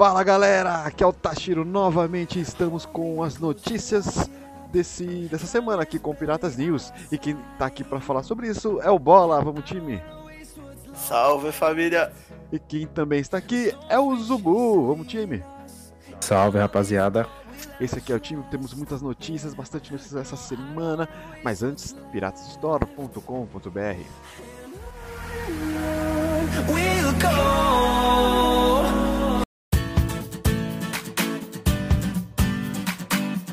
Fala galera, aqui é o Tashiro novamente. Estamos com as notícias desse, dessa semana aqui com Piratas News. E quem tá aqui para falar sobre isso é o Bola. Vamos, time! Salve família! E quem também está aqui é o Zubu. Vamos, time! Salve rapaziada! Esse aqui é o time, temos muitas notícias, bastante notícias essa semana. Mas antes, piratasstore.com.br.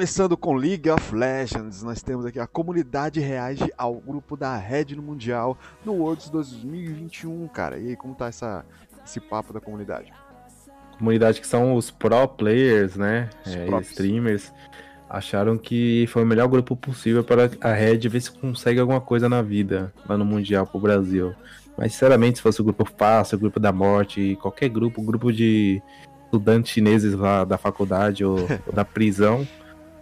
Começando com League of Legends, nós temos aqui a comunidade reage ao grupo da Red no Mundial no Worlds 2021, cara. E aí, como tá essa, esse papo da comunidade? Comunidade que são os pro players, né? Os É, streamers. Acharam que foi o melhor grupo possível para a Red ver se consegue alguma coisa na vida lá no Mundial pro Brasil. Mas sinceramente, se fosse o grupo fácil, o grupo da morte, qualquer grupo, grupo de estudantes chineses lá da faculdade ou, ou da prisão,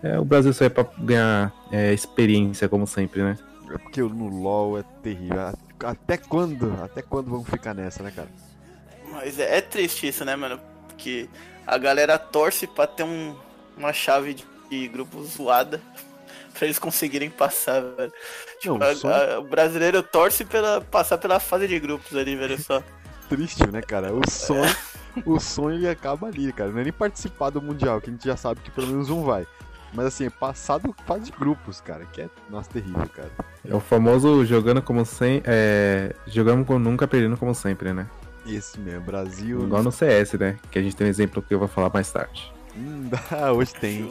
é, o Brasil só é pra ganhar é, experiência, como sempre, né? É porque no LoL é terrível. Até quando? Até quando vamos ficar nessa, né, cara? Mas é, é triste isso, né, mano? Porque a galera torce pra ter um, uma chave de, de grupo zoada pra eles conseguirem passar, velho. Tipo, Não, a- só- a- o brasileiro torce pela passar pela fase de grupos ali, velho, só. Triste, né, cara? O sonho, o sonho ele acaba ali, cara. Não é nem participar do Mundial, que a gente já sabe que pelo menos um vai. Mas assim, é passar do fase de grupos, cara, que é, nossa, terrível, cara. É o famoso jogando como sem, é, jogamos com nunca perdendo como sempre, né? Esse mesmo, Brasil. Igual no CS, né? Que a gente tem um exemplo que eu vou falar mais tarde. Hum, dá, hoje tem.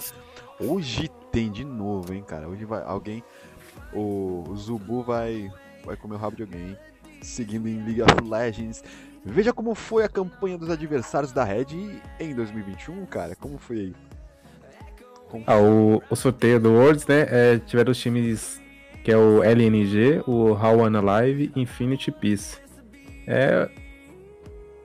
Hoje tem de novo, hein, cara. Hoje vai alguém. O, o Zubu vai, vai comer o rabo de alguém, hein? Seguindo em League of Legends. Veja como foi a campanha dos adversários da Red em 2021, cara. Como foi aí? Ah, o, o sorteio do Worlds, né? é, tiveram os times que é o LNG, o How One Alive e Infinity Peace. É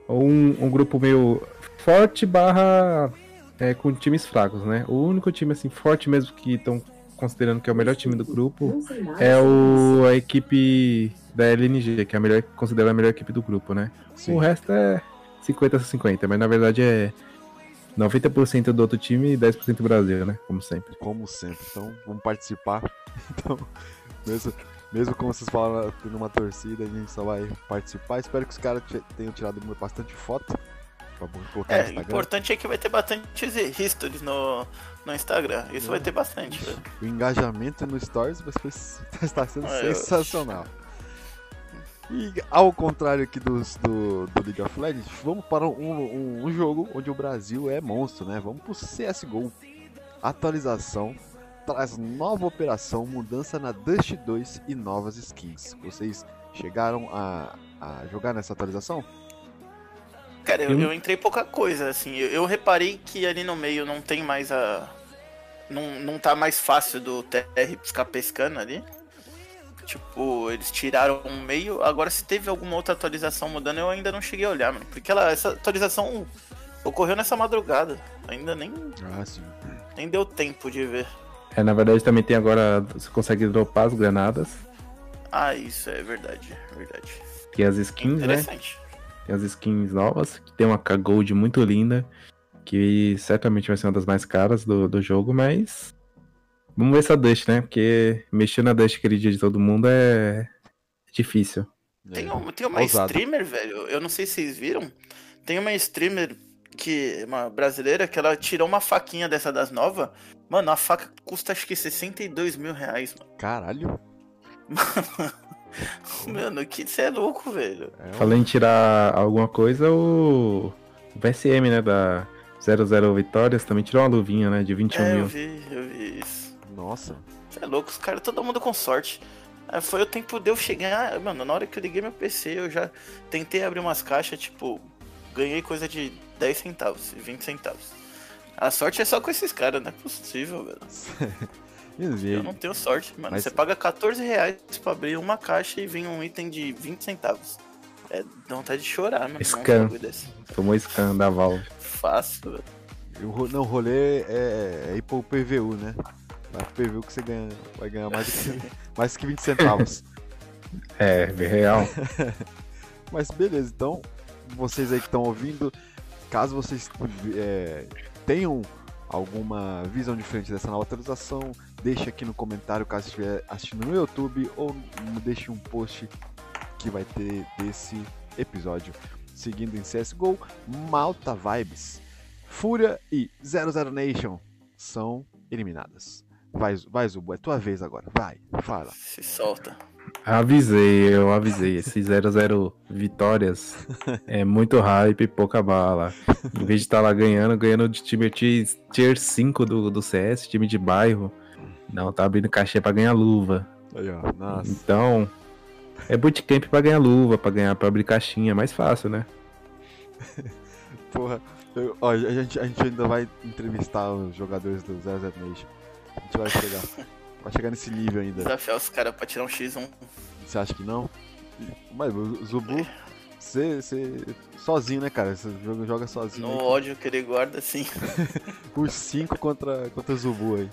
um, um grupo meio forte barra é, com times fracos, né? O único time assim forte mesmo que estão considerando que é o melhor time do grupo é o, a equipe da LNG, que é a melhor, considerada a melhor equipe do grupo, né? Sim. O resto é 50 a 50, mas na verdade é 90% do outro time e 10% do Brasil, né? Como sempre. Como sempre. Então, vamos participar. Então, mesmo, mesmo como vocês falaram, tendo uma torcida, a gente só vai participar. Espero que os caras te- tenham tirado bastante foto. É, o importante é que vai ter bastante histories no, no Instagram. Isso vai ter bastante, velho. O engajamento no Stories vai ser- está sendo eu- sensacional. E ao contrário aqui dos, do, do League of Legends, vamos para um, um- um jogo onde o Brasil é monstro, né? Vamos pro CSGO. Atualização traz nova operação, mudança na Dust 2 e novas skins. Vocês chegaram a, a jogar nessa atualização? Cara, eu, Eu- entrei pouca coisa, assim. Eu, eu reparei que ali no meio não tem mais a. Não, não tá mais fácil do TR ficar pescando ali. Tipo, eles tiraram um meio. Agora, se teve alguma outra atualização mudando, eu ainda não cheguei a olhar, mano. Porque ela, essa atualização ocorreu nessa madrugada. Ainda nem, Ah, sim. nem deu tempo de ver. É, na verdade também tem agora, você consegue dropar as granadas, Ah, isso é verdade, é verdade. tem as skins, né? Interessante. Tem as skins novas, que tem uma K-Gold muito linda, que certamente vai ser uma das mais caras do, do jogo, mas vamos ver essa Dust, né? Porque mexer na Dust aquele dia de todo mundo é difícil. Tem, É, um, tem uma ousado. streamer, velho. Eu não sei se vocês viram. Tem uma streamer que uma brasileira que ela tirou uma faquinha dessa das novas. Mano, a faca custa acho que 62 mil reais, mano. Caralho. Mano, que você é louco, velho. É um- Falando em tirar alguma coisa, o o VSM, né, da 00 Vitórias, também tirou uma luvinha, né, de 21 É, eu mil. vi, eu vi isso. Nossa. Você é louco, os caras, todo mundo com sorte. Aí foi o tempo de eu chegar. Mano, na hora que eu liguei meu PC, eu já tentei abrir umas caixas, tipo, ganhei coisa de 10 centavos, 20 centavos. A sorte é só com esses caras, não é possível, velho. Eu não tenho sorte, mano. Mas- Você paga 14 reais pra abrir uma caixa e vem um item de 20 centavos. É, dá vontade de chorar, mano. um bagulho desse. Tomou scan da Valve. Fácil, velho. E o não, o rolê é, é ir pro PVU, né? Vai pro PVU que você ganha, vai ganhar mais, que, mais que 20 centavos. É, bem real. Mas beleza, então, vocês aí que estão ouvindo, caso vocês é, tenham alguma visão diferente dessa nova atualização, deixe aqui no comentário caso estiver assistindo no YouTube ou deixe um post que vai ter desse episódio. Seguindo em CSGO, Malta Vibes, Fúria e 00 Nation são eliminadas. Vai, vai Zubu, é tua vez agora. Vai, fala. Se solta. Avisei, eu avisei. Esse 00 vitórias é muito hype e pouca bala. Em vez de estar lá ganhando, ganhando de time tier, tier 5 do, do CS, time de bairro. Não, tá abrindo cachê pra ganhar luva. Aí, ó, nossa. Então, é bootcamp pra ganhar luva, pra ganhar, pra abrir caixinha, mais fácil, né? Porra, eu- ó, a, gente, a gente ainda vai entrevistar os jogadores do 00 Nation. A gente vai chegar. Vai chegar nesse nível ainda. Desafiar os caras pra tirar um X1. Você acha que não? Mas o Zubu, você, você sozinho, né, cara? Você joga, joga sozinho. No aí, ódio que ele guarda, assim. Os 5 contra, contra o Zubu aí.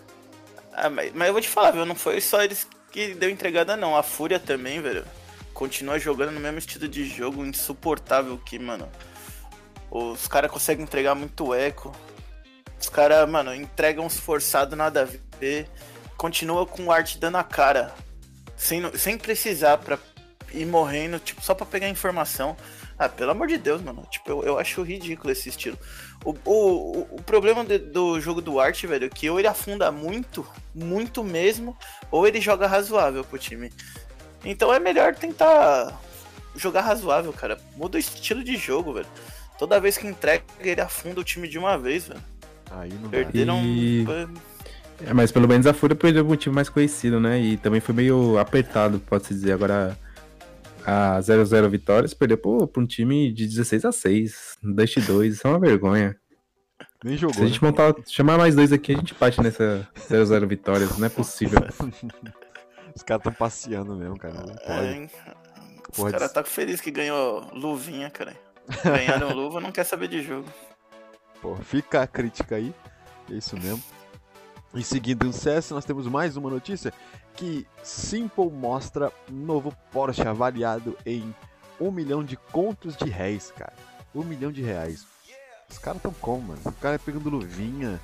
Ah, mas, mas eu vou te falar, viu? Não foi só eles que deu entregada, não. A Fúria também, velho. Continua jogando no mesmo estilo de jogo insuportável que, mano. Os caras conseguem entregar muito eco. Os caras, mano, entregam uns forçados nada a ver. Continua com o arte dando a cara. Sem, sem precisar pra ir morrendo, tipo, só pra pegar informação. Ah, pelo amor de Deus, mano. Tipo, eu, eu acho ridículo esse estilo. O, o, o- problema de- do jogo do Art, velho, é que ou ele afunda muito, muito mesmo, ou ele joga razoável pro time. Então é melhor tentar jogar razoável, cara. Muda o estilo de jogo, velho. Toda vez que entrega, ele afunda o time de uma vez, velho. Aí não dá. Perderam. E- É, mas pelo menos a Fúria perdeu um time mais conhecido, né? E também foi meio apertado, pode-se dizer. Agora a 00 Vitórias perdeu pô, pra um time de 16 a 6, Dust 2, isso é uma vergonha. Nem Se jogou. a gente né? montar, chamar mais dois aqui, a gente bate nessa 00 Vitórias, não é possível. Os caras tão passeando mesmo, cara. Não pode. É, hein? Os caras ser. tá feliz que ganhou luvinha, cara. Ganharam luva, não quer saber de jogo. Pô, fica a crítica aí. É isso mesmo. E seguindo o CS, nós temos mais uma notícia que Simple mostra novo Porsche avaliado em um milhão de contos de réis, cara. Um milhão de reais. Os caras tão como, mano? O cara é pegando luvinha,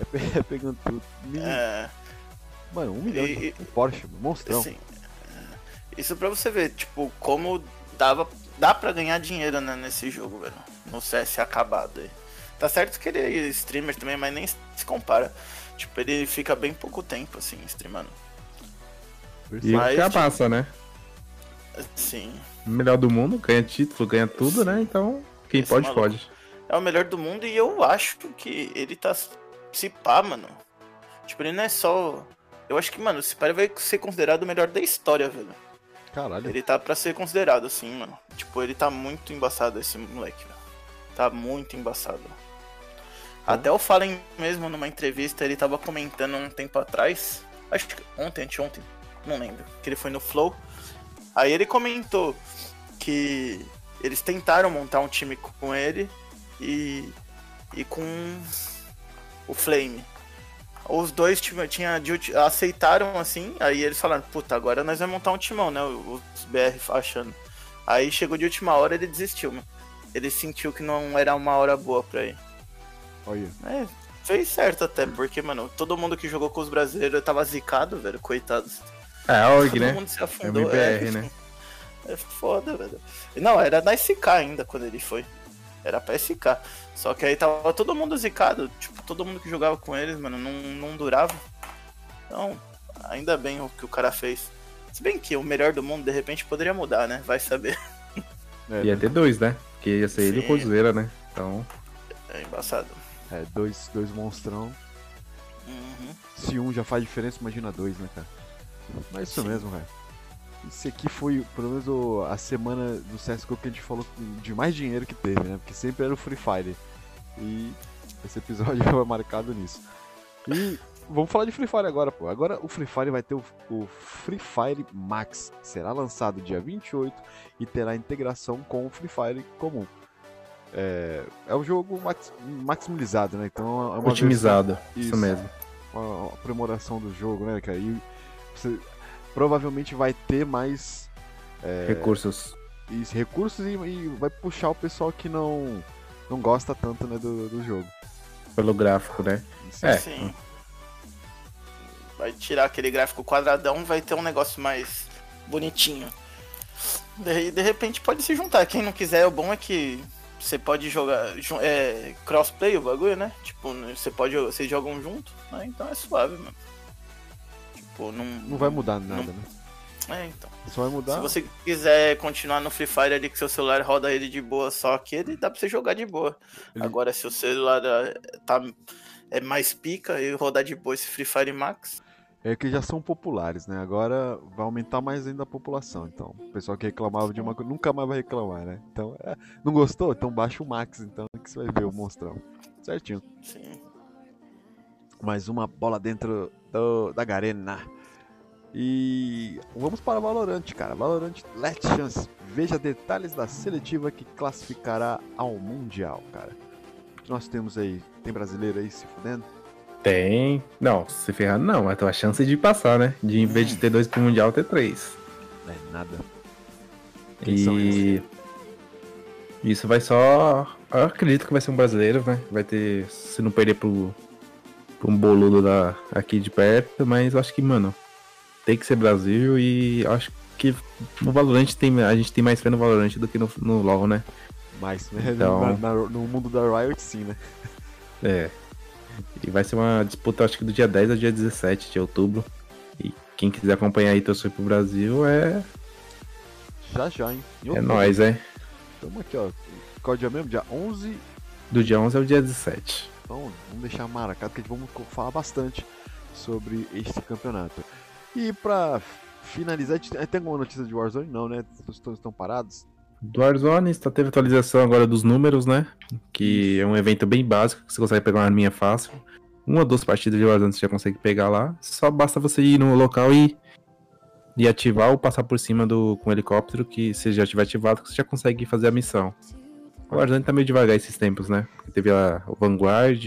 é, pe- é pegando tudo. É. Mano, um milhão E- de um Porsche, monstrão. Assim, é, isso pra você ver, tipo, como dava, dá pra ganhar dinheiro né, nesse jogo, velho. No CS acabado aí. Tá certo que ele é streamer também, mas nem se compara. Tipo, ele fica bem pouco tempo, assim, streamando. E Mas, que a tipo- massa, né? Sim. Melhor do mundo, ganha título, ganha tudo, né? Então, quem Esse pode, maluco. pode. É o melhor do mundo e eu acho que ele tá. Se pá, mano. Tipo, ele não é só. Eu acho que, mano, se pá, ele vai ser considerado o melhor da história, velho. Caralho. Ele tá pra ser considerado, assim, mano. Tipo, ele tá muito embaçado, esse moleque, velho. Tá muito embaçado. Até o Fallen mesmo, numa entrevista, ele tava comentando um tempo atrás. Acho que ontem, anteontem, não lembro. Que ele foi no Flow. Aí ele comentou que eles tentaram montar um time com ele e, e com o Flame. Os dois tinha, tinha aceitaram assim, aí eles falaram, puta, agora nós vamos montar um timão, né? Os BR achando. Aí chegou de última hora ele desistiu, mano. Ele sentiu que não era uma hora boa pra ele. Olha. É, fez certo até, porque, mano, todo mundo que jogou com os brasileiros tava zicado, velho, coitados. É, a org, Todo né? mundo se É afundou. MBR, né? É foda, velho. Não, era na SK ainda quando ele foi. Era pra SK. Só que aí tava todo mundo zicado. Tipo, todo mundo que jogava com eles, mano, não, não durava. Então, ainda bem o que o cara fez. Se bem que o melhor do mundo, de repente, poderia mudar, né? Vai saber. É, Ia ter dois, né? Porque ia ser ele e o. Coldzera, né? Então, É embaçado. É, dois, dois monstrão. Uhum. Se um já faz diferença, imagina dois, né, cara? Mas isso Sim. mesmo, velho. Isso aqui foi, pelo menos, a semana do CSGO que a gente falou de mais dinheiro que teve, né? Porque sempre era o Free Fire. E esse episódio foi marcado nisso. E vamos falar de Free Fire agora, pô. Agora o Free Fire vai ter o, o Free Fire Max. Será lançado dia 28 e terá integração com o Free Fire comum. É, é o jogo max- maximizado, né? Então é uma versão- otimizado. Isso, Isso. mesmo. uma aprimoração do jogo, né, cara? E você provavelmente vai ter mais Recursos. isso, recursos e, e vai puxar o pessoal que não, não gosta tanto né, do, do jogo. Pelo gráfico, né? Sim. É. Sim. Vai tirar aquele gráfico quadradão, vai ter um negócio mais bonitinho. De, de repente pode se juntar. Quem não quiser, o bom é que você pode jogar. É, crossplay o bagulho, né? Tipo, você pode. Vocês jogam junto, né? Então é suave, mano. Tipo, não. Não vai mudar nada, né? É, então. Só vai mudar. Se você quiser continuar no Free Fire ali que seu celular roda ele de boa, só que ele dá pra você jogar de boa. Ele- Agora, se o celular eh, tá, é mais pica e rodar de boa esse Free Fire Max, É que já são populares, né? Agora vai aumentar mais ainda a população. Então, o pessoal que reclamava de uma coisa nunca mais vai reclamar, né? Então, é, não gostou? Então baixa o Max, então, que você vai ver o monstrão. Certinho. sim. mais uma bola dentro do- da Garena. E vamos para Valorant, cara. Valorant Let Chance. Veja detalhes da seletiva que classificará ao Mundial, cara. Nós temos aí? Tem brasileiro aí se fudendo? Tem. Não, se ferrar, não, mas tem a chance de passar, né? De em vez de ter dois pro Mundial, ter três. É nada. Quem E. Isso vai só. Eu acredito que vai ser um brasileiro, né? Vai ter. Se não perder pro. pro um boludo da, aqui de perto, mas eu acho que, mano. Tem que ser Brasil e acho que no Valorant tem, a gente tem mais fé no Valorant do que no, no LoL, né? Mas né, Então- no mundo da Riot, sim, né? É. E vai ser uma disputa, acho que do dia 10 ao dia 17 de outubro. E quem quiser acompanhar aí torcer pro Brasil é, Já já, hein? É nóis, é. Tamo aqui, ó. Qual é o dia mesmo? Dia 11. Do dia 11 ao dia 17. Então, vamos deixar marcado que a gente vamos falar bastante sobre este campeonato. E pra finalizar, tem tem alguma notícia de Warzone? Não, né? Todos estão parados. Do Warzone, só teve atualização agora dos números, né? Que é um evento bem básico, que você consegue pegar uma arminha fácil. Uma ou duas partidas de Warzone você já consegue pegar lá. Só basta você ir no local e, e ativar ou passar por cima do com o helicóptero, que se já tiver ativado, você já consegue fazer a missão. O Warzone tá meio devagar esses tempos, né? Porque teve a, o Vanguard,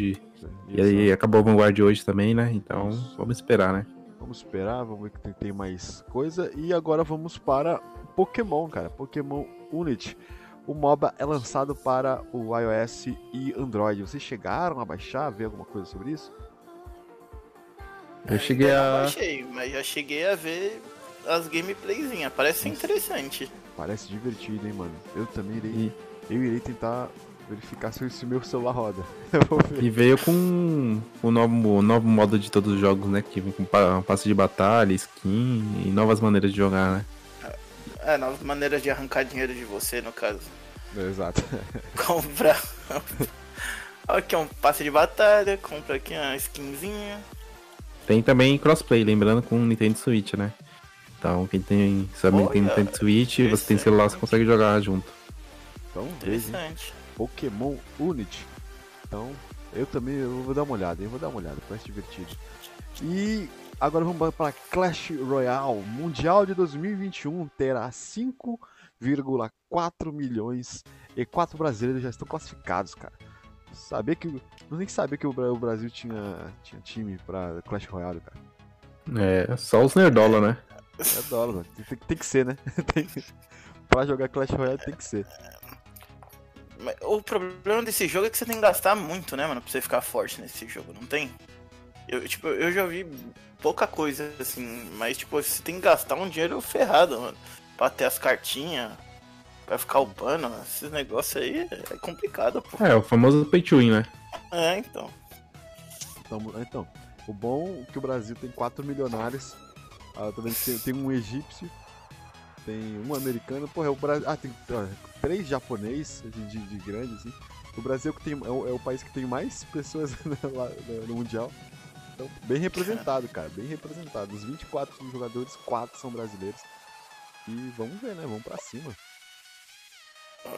e aí acabou o Vanguard hoje também, né? Então vamos esperar, né? Vamos esperar, vamos ver que tem mais coisa. E agora vamos para Pokémon, cara. Pokémon Unity. O MOBA é lançado para o iOS e Android. Vocês chegaram a baixar, ver alguma coisa sobre isso? Eu cheguei Ainda a. não baixei, mas já cheguei a ver as gameplayzinhas. Parece interessante. Parece divertido, hein, mano? Eu também irei. E, Eu irei tentar verificar se se meu celular roda. Eu vou ver. e veio com o novo, o novo modo de todos os jogos, né? Que vem com pa- passe de batalha, skin e novas maneiras de jogar, né? É, novas maneiras de arrancar dinheiro de você, no caso. Exato. Compra. aqui é um passe de batalha, compra aqui uma skinzinha. Tem também crossplay, lembrando com o Nintendo Switch, né? Então, quem tem, sabe, Olha, tem Nintendo Switch, você tem celular, você consegue jogar junto. Então? Interessante. Pokémon Unity. Então, eu também eu vou dar uma olhada, eu vou dar uma olhada, parece divertido. E agora vamos para Clash Royale. Mundial de 2021 terá 5,4 milhões e quatro brasileiros já estão classificados, cara. Saber que. Não nem sabia que o Bra- o Brasil tinha, tinha time para Clash Royale, cara. É, só os nerdola, né? É dólar, mano. Tem, tem que ser, né? Tem, pra jogar Clash Royale tem que ser. O problema desse jogo é que você tem que gastar muito, né, mano, pra você ficar forte nesse jogo, não tem? Eu, tipo, eu já vi pouca coisa, assim, mas, tipo, você tem que gastar um dinheiro ferrado, mano, pra ter as cartinhas, Vai ficar upando, esses negócios aí é complicado, pô. É, o famoso pay to win, né? É, então. Então, então, o bom é que o Brasil tem quatro milionários. Ah, também tem, tem um egípcio, tem um americano. Porra, é o Brasil. Ah, tem ó, três japoneses de, de, de grande, assim. O Brasil que tem, é, o, é o país que tem mais pessoas lá no, no Mundial. Então, bem representado, cara. Bem representado. Dos 24 jogadores, quatro são brasileiros. E vamos ver, né? Vamos pra cima.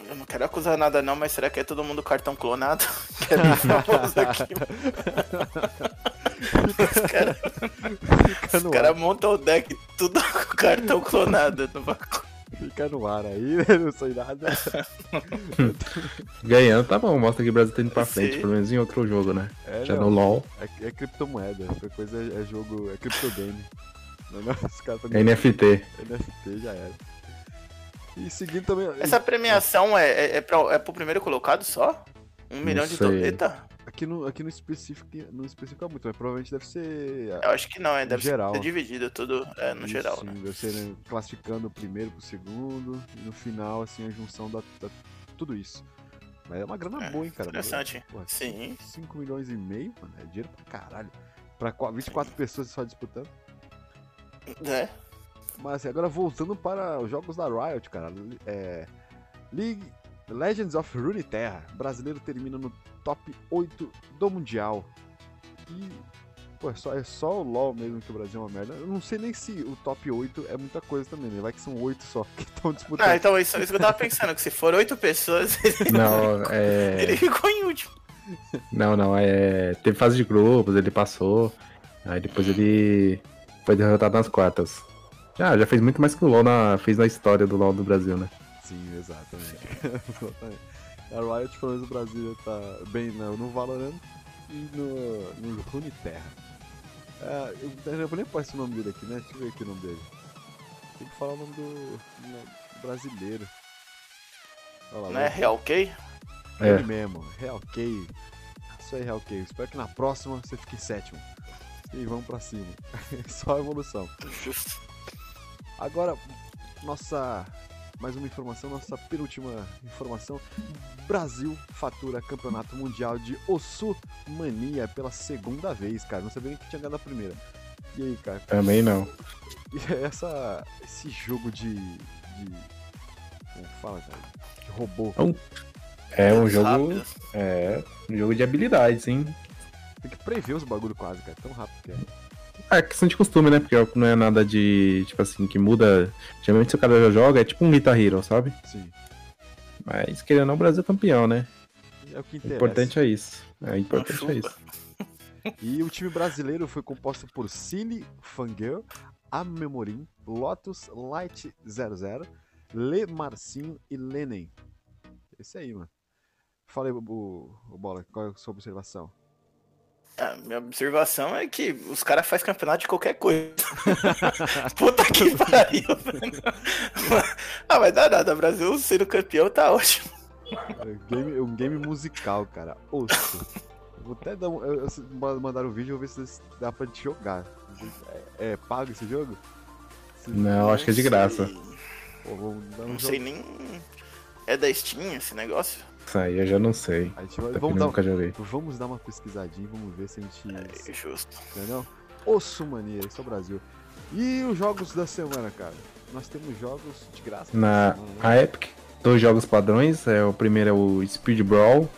Eu não quero acusar nada não, mas será que é todo mundo cartão clonado? Que é bem famoso aqui. Os caras cara ar, montam o deck tudo com cartão clonado. no bagulho. Fica no ar aí, né? Não sei nada. Ganhando, tá bom. Mostra que o Brasil tá indo pra frente, Sim. pelo menos em outro jogo, né? É, Já não, no LoL. É, é criptomoeda. Qualquer coisa é, é jogo. É criptogame. Não, não, os caras tão NFT. NFT já era. E seguindo também. Essa premiação é, é, é, pra, é pro primeiro colocado só? Um milhão de sei. doleta? Aqui no, aqui no específico, não especifica muito, mas provavelmente deve ser. Eu acho que não, é, deve geral. ser dividido tudo é, no Isso, geral, sim, né? Deve ser né, classificando o primeiro pro segundo, e no final, assim, a junção da, da- tudo isso. Mas é uma grana É, boa, hein, cara. interessante. Pô, Sim. 5 milhões e meio, mano, é dinheiro pra caralho. Pra qua- 24 pessoas só disputando. É. Mas assim, agora voltando para os jogos da Riot, cara. É, League Legends of Runeterra. Brasileiro termina no top 8 do Mundial. E. Pô, é só, é só o LoL mesmo que o Brasil é uma merda. Eu não sei nem se o top 8 é muita coisa também, né? Vai que são 8 só que estão disputando. Ah, então isso, isso que eu tava pensando, que se for oito pessoas, Não, é. ele ficou em último. Não, não, é. Teve fase de grupos, ele passou. Aí depois ele foi derrotado nas quartas. Já, já fez muito mais que o LoL na, fez na história do LoL do Brasil, né? Sim, exatamente. Exatamente. A Riot, pelo menos o Brasil, tá bem no, no Valorant e no, no Runeterra. Ah, eu, eu nem posso o nome dele aqui, né? Deixa eu ver aqui o nome dele. Tem que falar o nome do, do brasileiro. Olha lá, Né? Real K? É. ele mesmo, Real K. Isso aí, Real K. Espero que na próxima você fique sétimo. E vamos pra cima. Só evolução. Agora, nossa. Mais uma informação, nossa penúltima informação. Brasil fatura campeonato mundial de Osu Mania pela segunda vez, cara. Não sabia nem que tinha ganhado a primeira. E aí, cara? Também não. E essa, esse jogo de. de como fala, cara? De robô. É um jogo. Rápido. É. Um jogo de habilidades, hein? Tem que prever os bagulho quase, cara. Tão rápido que é. É questão de costume, né? Porque não é nada de, tipo assim, que muda. Geralmente se o cara já joga, é tipo um Guitar Hero, sabe? Sim. Mas querendo ou não, o Brasil é campeão, né? É o que O interessa. importante é isso. É, o importante é isso. E o time brasileiro foi composto por Silly Fangirl, Amemorim, Lotus Light 00, Le Marcinho e Lenin. Esse aí, mano. Fala aí, o, o Bola, qual é a sua observação? A minha observação é que os caras fazem campeonato de qualquer coisa. Puta que pariu, velho. Ah, mas dá nada. Brasil sendo campeão tá ótimo. É game- um game musical, cara. Osso. Vou até dar um, eu, eu, ma- mandar o vídeo e vou ver se dá pra gente jogar. É, é pago esse jogo? Se- Não, acho que é de graça. Pô, vamos dar um Não jogo. sei nem. É da Steam esse negócio? Isso aí eu já não sei. A gente vai, vamos, dar, nunca joguei. vamos dar uma pesquisadinha, vamos ver se a gente. É justo. Entendeu? Osso mania, esse é o Brasil. E os jogos da semana, cara? Nós temos jogos de graça Na semana, né? a Epic, dois jogos padrões. É, o primeiro é o Speed Brawl.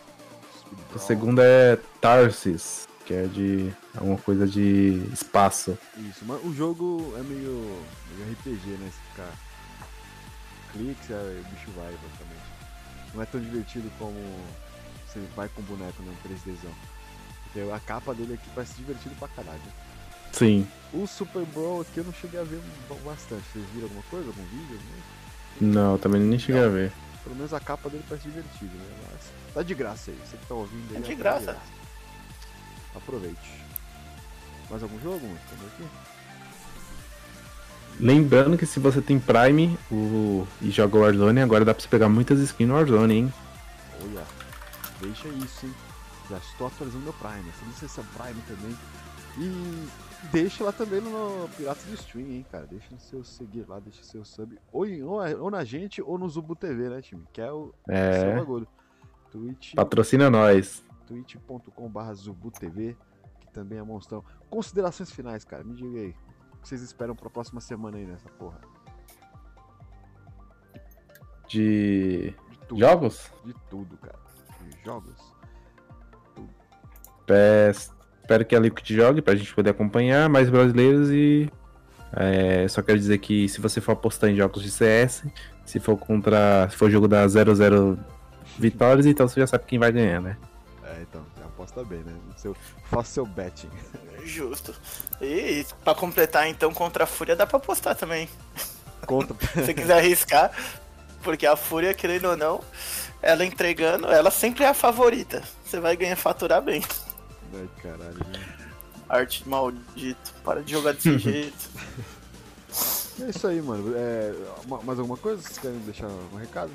Speed O segundo é Tarsis, que é de alguma coisa de espaço. Isso, mas o jogo é meio, meio RPG, né? Se ficar cliques, é, o bicho vai, basicamente. Não é tão divertido como você vai com o boneco, né? Um 3Dzão. Porque a capa dele aqui parece divertido pra caralho. né? Sim. O Super Brawl aqui eu não cheguei a ver bastante. Vocês viram alguma coisa? Algum vídeo? Né? Não, também nem cheguei a ver. Pelo menos a capa dele parece divertido, né? Mas tá de graça aí. Você que tá ouvindo aí. É de tá graça. Aproveite. Mais algum jogo? Tamo aqui? Lembrando que se você tem Prime o... e joga Warzone, agora dá pra você pegar muitas skins no Warzone, hein? Olha, deixa isso, hein? Já estou atualizando meu Prime. Essa licença Prime também. E deixa lá também no Piratas do Stream, hein, cara. Deixa o seu seguir lá, deixa o seu sub. Ou, em- ou, ou na gente ou no Zubu TV, né, time? Que é o seu É, bagulho. Twitch, patrocina nós. twitch.com.br ZubuTV, que também é monstrão. Considerações finais, cara. Me diga aí. O que vocês esperam pra próxima semana aí nessa porra? De De tudo. jogos? De tudo, cara. De jogos. É, espero que a Liquid jogue pra gente poder acompanhar mais brasileiros e é, só quero dizer que se você for apostar em jogos de CS, se for contra. Se for jogo da 00 vitórias, então você já sabe quem vai ganhar, né? É, então, aposta bem, né? Seu, faça seu betting. Justo. E pra completar, então, contra a Fúria dá pra apostar também. Conta. Se você quiser arriscar, porque a Fúria, querendo ou não, ela entregando, ela sempre é a favorita. Você vai ganhar faturar bem. Ai, caralho. né? Arte maldito. Para de jogar desse jeito. É isso aí, mano. É, ma- mais alguma coisa? Vocês querem deixar um recado?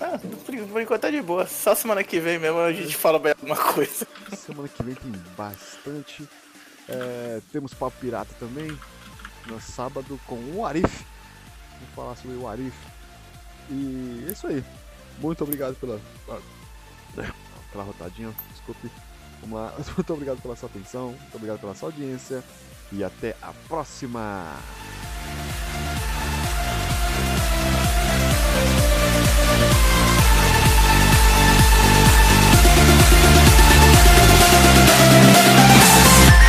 Ah, por, enquanto tá de boa. Só semana que vem mesmo a gente fala bem alguma coisa. Semana que vem tem bastante. É, temos Papo Pirata também. No sábado com o Arif. Vamos falar sobre o Arif. E é isso aí. Muito obrigado pela. Aquela rotadinha, desculpe. Muito obrigado pela sua atenção. Muito obrigado pela sua audiência. E até a próxima! Bye.